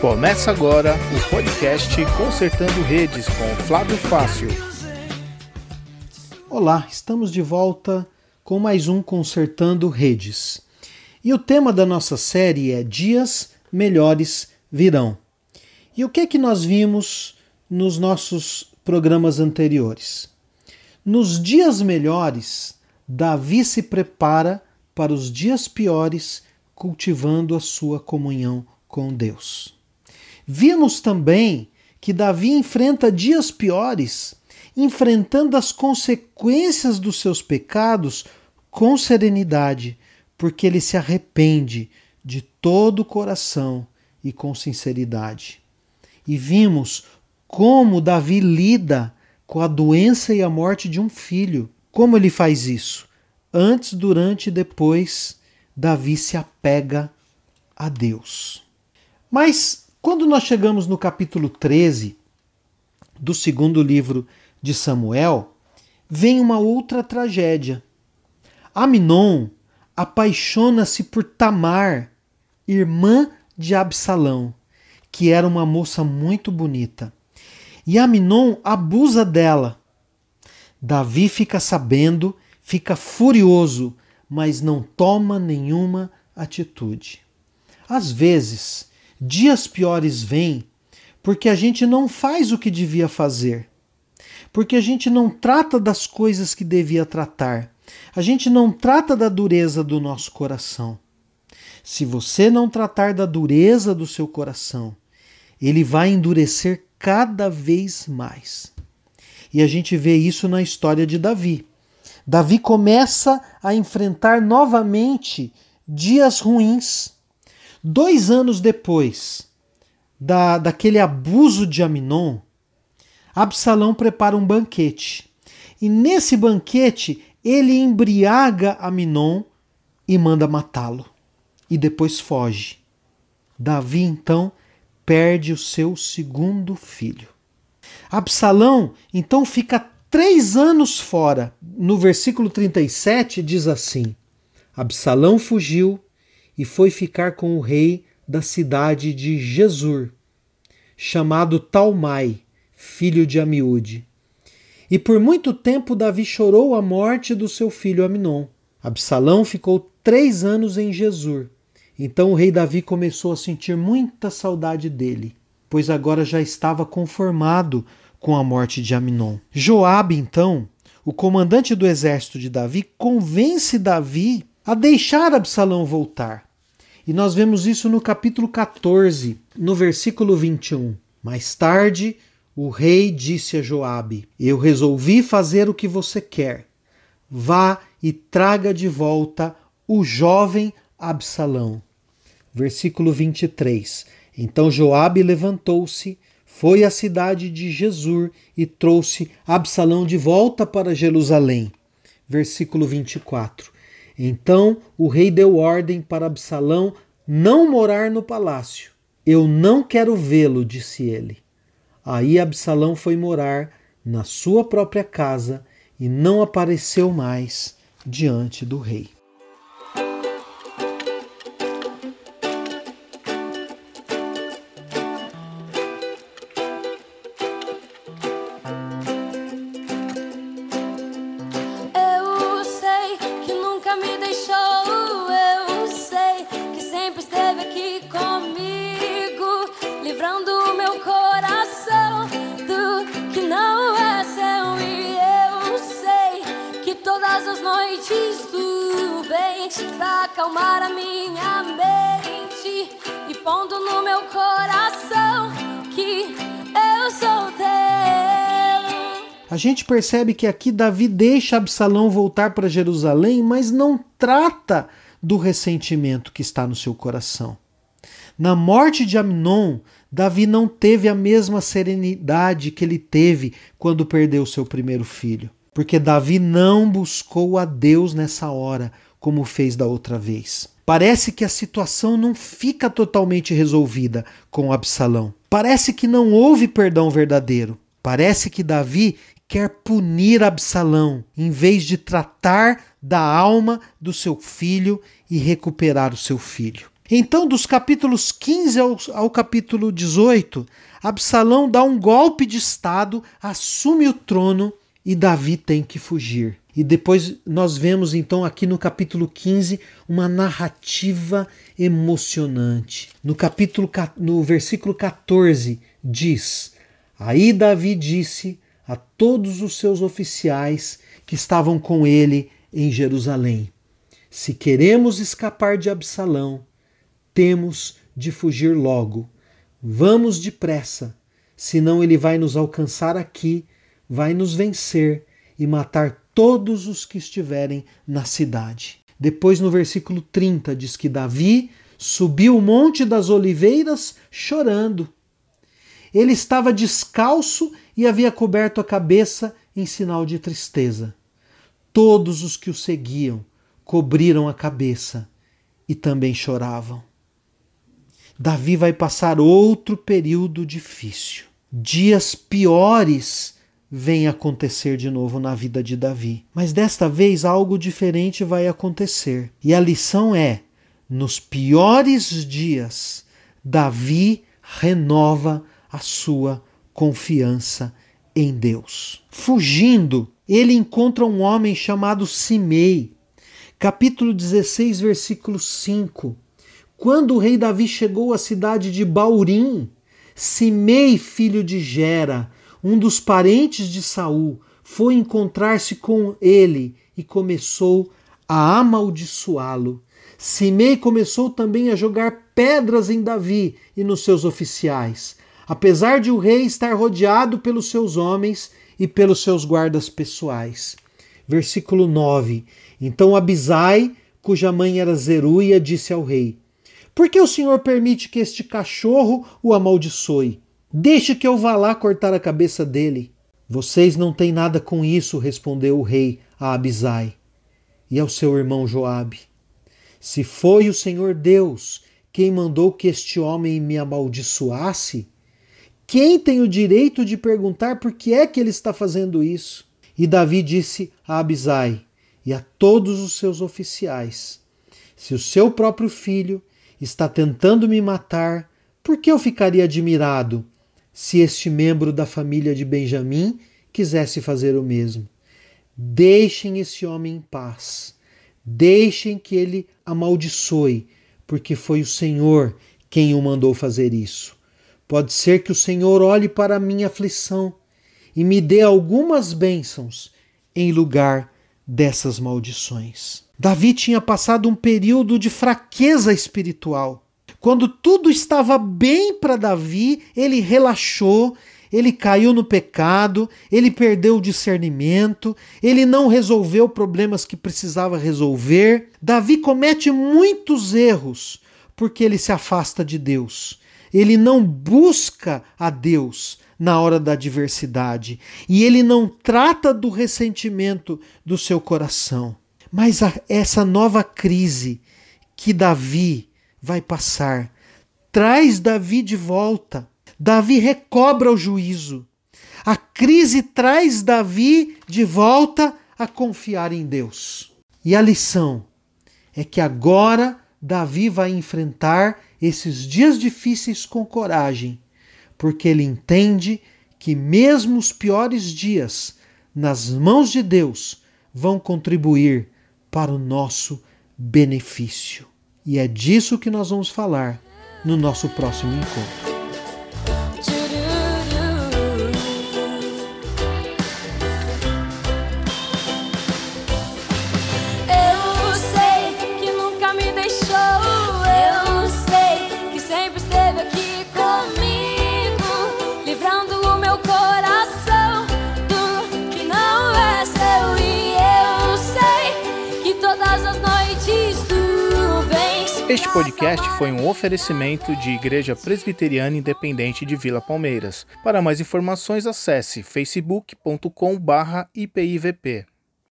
Começa agora o podcast Consertando Redes com Flávio Fácil. Olá, estamos de volta com mais um Consertando Redes. E o tema da nossa série é Dias Melhores Virão. E o que é que nós vimos nos nossos programas anteriores? Nos dias melhores, Davi se prepara para os dias piores, cultivando a sua comunhão com Deus. Vimos também que Davi enfrenta dias piores, enfrentando as consequências dos seus pecados com serenidade, porque ele se arrepende de todo o coração e com sinceridade. E vimos como Davi lida com a doença e a morte de um filho. Como ele faz isso? Antes, durante e depois, Davi se apega a Deus. Mas quando nós chegamos no capítulo 13 do segundo livro de Samuel, vem uma outra tragédia. Aminon apaixona-se por Tamar, irmã de Absalão, que era uma moça muito bonita. E Aminon abusa dela. Davi fica sabendo, fica furioso, mas não toma nenhuma atitude. Às vezes, Dias piores vêm porque a gente não faz o que devia fazer, porque a gente não trata das coisas que devia tratar, a gente não trata da dureza do nosso coração. Se você não tratar da dureza do seu coração, ele vai endurecer cada vez mais. E a gente vê isso na história de Davi. Davi começa a enfrentar novamente dias ruins Dois anos depois da, daquele abuso de Aminon, Absalão prepara um banquete. E nesse banquete ele embriaga Aminon e manda matá-lo. E depois foge. Davi então perde o seu segundo filho. Absalão então fica três anos fora. No versículo 37 diz assim: Absalão fugiu e foi ficar com o rei da cidade de Jesur, chamado Talmai, filho de Amiúde. E por muito tempo Davi chorou a morte do seu filho Aminon. Absalão ficou três anos em Jesur. Então o rei Davi começou a sentir muita saudade dele, pois agora já estava conformado com a morte de Aminon. Joabe, então, o comandante do exército de Davi, convence Davi a deixar Absalão voltar. E nós vemos isso no capítulo 14, no versículo 21. Mais tarde, o rei disse a Joabe: Eu resolvi fazer o que você quer. Vá e traga de volta o jovem Absalão. Versículo 23. Então Joabe levantou-se, foi à cidade de Jesur e trouxe Absalão de volta para Jerusalém. Versículo 24. Então o rei deu ordem para Absalão não morar no palácio. Eu não quero vê-lo, disse ele. Aí Absalão foi morar na sua própria casa e não apareceu mais diante do rei. Pra acalmar a minha mente e pondo no meu coração que eu sou teu. A gente percebe que aqui Davi deixa Absalão voltar para Jerusalém, mas não trata do ressentimento que está no seu coração. Na morte de Amnon, Davi não teve a mesma serenidade que ele teve quando perdeu seu primeiro filho, porque Davi não buscou a Deus nessa hora, como fez da outra vez. Parece que a situação não fica totalmente resolvida com Absalão. Parece que não houve perdão verdadeiro. Parece que Davi quer punir Absalão, em vez de tratar da alma do seu filho e recuperar o seu filho. Então, dos capítulos 15 ao, ao, capítulo 18, Absalão dá um golpe de Estado, assume o trono e Davi tem que fugir. E depois nós vemos então aqui no capítulo 15 uma narrativa emocionante. No capítulo no versículo 14 diz: Aí Davi disse a todos os seus oficiais que estavam com ele em Jerusalém: Se queremos escapar de Absalão, temos de fugir logo. Vamos depressa, senão ele vai nos alcançar aqui, vai nos vencer e matar todos os que estiverem na cidade. Depois, no versículo 30, diz que Davi subiu o monte das oliveiras chorando. Ele estava descalço e havia coberto a cabeça em sinal de tristeza. Todos os que o seguiam cobriram a cabeça e também choravam. Davi vai passar outro período difícil. Dias piores vêm acontecer de novo na vida de Davi. Mas desta vez algo diferente vai acontecer. E a lição é: nos piores dias, Davi renova a sua confiança em Deus. Fugindo, ele encontra um homem chamado Simei. Capítulo 16, versículo 5. Quando o rei Davi chegou à cidade de Baurim, Simei, filho de Gera, um dos parentes de Saul, foi encontrar-se com ele e começou a amaldiçoá-lo. Simei começou também a jogar pedras em Davi e nos seus oficiais, apesar de o rei estar rodeado pelos seus homens e pelos seus guardas pessoais. Versículo 9. Então Abisai, cuja mãe era Zeruia, disse ao rei: por que o Senhor permite que este cachorro o amaldiçoe? Deixe que eu vá lá cortar a cabeça dele. Vocês não têm nada com isso, respondeu o rei a Abisai e ao seu irmão Joabe. Se foi o Senhor Deus quem mandou que este homem me amaldiçoasse, quem tem o direito de perguntar por que é que ele está fazendo isso? E Davi disse a Abisai e a todos os seus oficiais: Se o seu próprio filho está tentando me matar, por que eu ficaria admirado se este membro da família de Benjamim quisesse fazer o mesmo? Deixem esse homem em paz. Deixem que ele amaldiçoe, porque foi o Senhor quem o mandou fazer isso. Pode ser que o Senhor olhe para a minha aflição e me dê algumas bênçãos em lugar dessas maldições. Davi tinha passado um período de fraqueza espiritual. Quando tudo estava bem para Davi, ele relaxou, ele caiu no pecado, ele perdeu o discernimento, ele não resolveu problemas que precisava resolver. Davi comete muitos erros porque ele se afasta de Deus. Ele não busca a Deus na hora da adversidade e ele não trata do ressentimento do seu coração. Mas a, essa nova crise que Davi vai passar traz Davi de volta. Davi recobra o juízo. A crise traz Davi de volta a confiar em Deus. E a lição é que agora Davi vai enfrentar esses dias difíceis com coragem, porque ele entende que mesmo os piores dias, nas mãos de Deus, vão contribuir para o nosso benefício. E é disso que nós vamos falar no nosso próximo encontro. Este podcast foi um oferecimento de Igreja Presbiteriana Independente de Vila Palmeiras. Para mais informações, acesse facebook.com/ipivp.